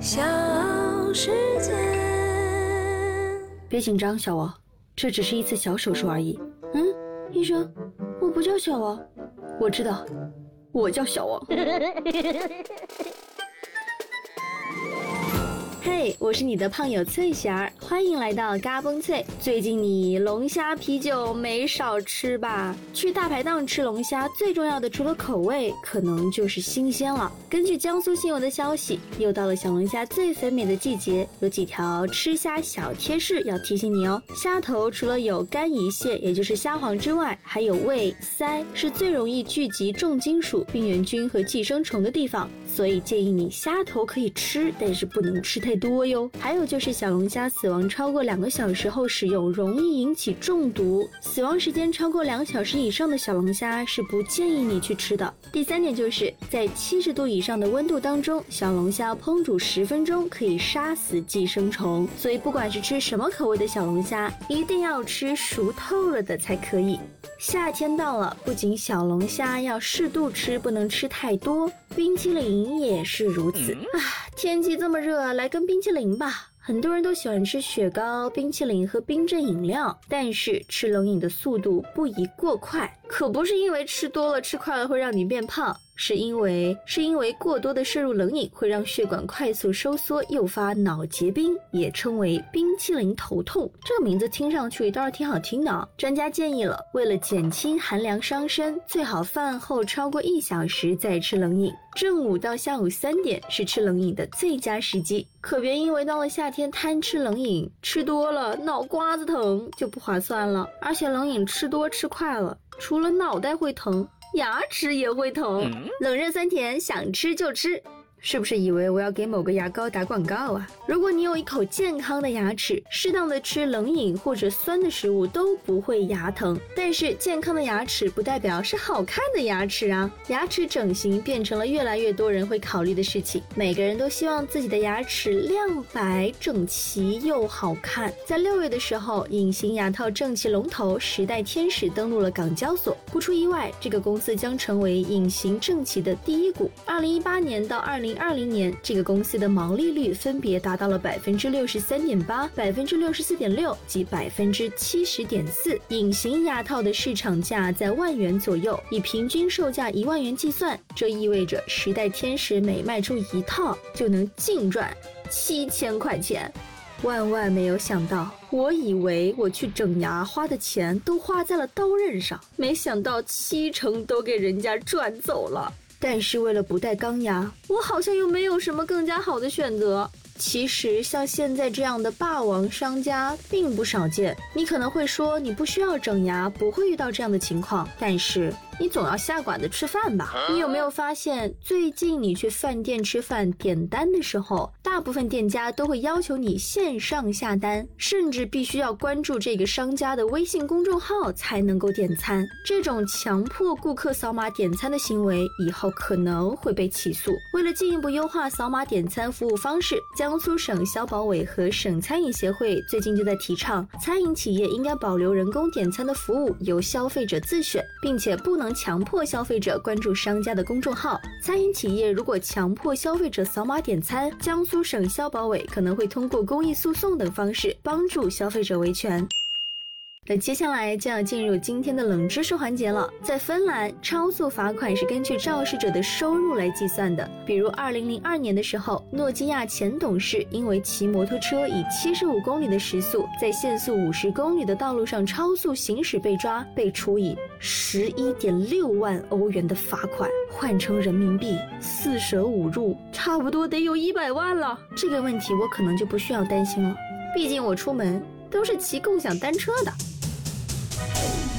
小世界。别紧张，小王，这只是一次小手术而已。嗯，医生，我不叫小王，我知道，我叫小王。我是你的胖友翠霞儿，欢迎来到嘎嘣脆。最近你龙虾啤酒没少吃吧？去大排档吃龙虾，最重要的除了口味，可能就是新鲜了。根据江苏新闻的消息，又到了小龙虾最肥美的季节，有几条吃虾小贴士要提醒你哦。虾头除了有肝胰腺，也就是虾黄之外，还有胃、鳃，是最容易聚集重金属、病原菌和寄生虫的地方，所以建议你虾头可以吃，但是不能吃太多多哟。还有就是小龙虾死亡超过两个小时后食用，容易引起中毒。死亡时间超过两小时以上的小龙虾是不建议你去吃的。第三点就是在七十度以上的温度当中，小龙虾烹煮十分钟可以杀死寄生虫。所以不管是吃什么口味的小龙虾，一定要吃熟透了的才可以。夏天到了，不仅小龙虾要适度吃，不能吃太多，冰淇淋也是如此啊！天气这么热，来根冰淇淋吧。很多人都喜欢吃雪糕、冰淇淋和冰镇饮料，但是吃冷饮的速度不宜过快。可不是因为吃多了、吃快了会让你变胖，是因为是因为过多的摄入冷饮会让血管快速收缩，诱发脑结冰，也称为冰淇淋头痛。这个名字听上去倒是挺好听的。专家建议了，为了减轻寒凉伤身，最好饭后超过一小时再吃冷饮。正午到下午三点是吃冷饮的最佳时机，可别因为到了夏天贪吃冷饮，吃多了脑瓜子疼就不划算了。而且冷饮吃多吃快了，除了脑袋会疼，牙齿也会疼。冷热酸甜，想吃就吃。是不是以为我要给某个牙膏打广告啊？如果你有一口健康的牙齿，适当的吃冷饮或者酸的食物都不会牙疼。但是健康的牙齿不代表是好看的牙齿啊！牙齿整形变成了越来越多人会考虑的事情。每个人都希望自己的牙齿亮白、整齐又好看。在六月的时候，隐形牙套正气龙头时代天使登陆了港交所。不出意外，这个公司将成为隐形正气的第一股。二零一八年到二零。零二零年，这个公司的毛利率分别达到了百分之六十三点八、百分之六十四点六及百分之七十点四。隐形牙套的市场价在万元左右，以平均售价一万元计算，这意味着时代天使每卖出一套就能净赚七千块钱。万万没有想到，我以为我去整牙花的钱都花在了刀刃上，没想到七成都给人家赚走了。但是为了不带钢牙，我好像又没有什么更加好的选择。其实像现在这样的霸王商家并不少见。你可能会说，你不需要整牙，不会遇到这样的情况。但是。你总要下馆子吃饭吧？你有没有发现，最近你去饭店吃饭点单的时候，大部分店家都会要求你线上下单，甚至必须要关注这个商家的微信公众号才能够点餐。这种强迫顾客扫码点餐的行为，以后可能会被起诉。为了进一步优化扫码点餐服务方式，江苏省消保委和省餐饮协会最近就在提倡，餐饮企业应该保留人工点餐的服务，由消费者自选，并且不能。强迫消费者关注商家的公众号，餐饮企业如果强迫消费者扫码点餐，江苏省消保委可能会通过公益诉讼等方式帮助消费者维权。那接下来就要进入今天的冷知识环节了。在芬兰，超速罚款是根据肇事者的收入来计算的。比如，二零零二年的时候，诺基亚前董事因为骑摩托车以七十五公里的时速在限速五十公里的道路上超速行驶被抓，被处以十一点六万欧元的罚款，换成人民币四舍五入，差不多得有一百万了。这个问题我可能就不需要担心了，毕竟我出门都是骑共享单车的。Oh.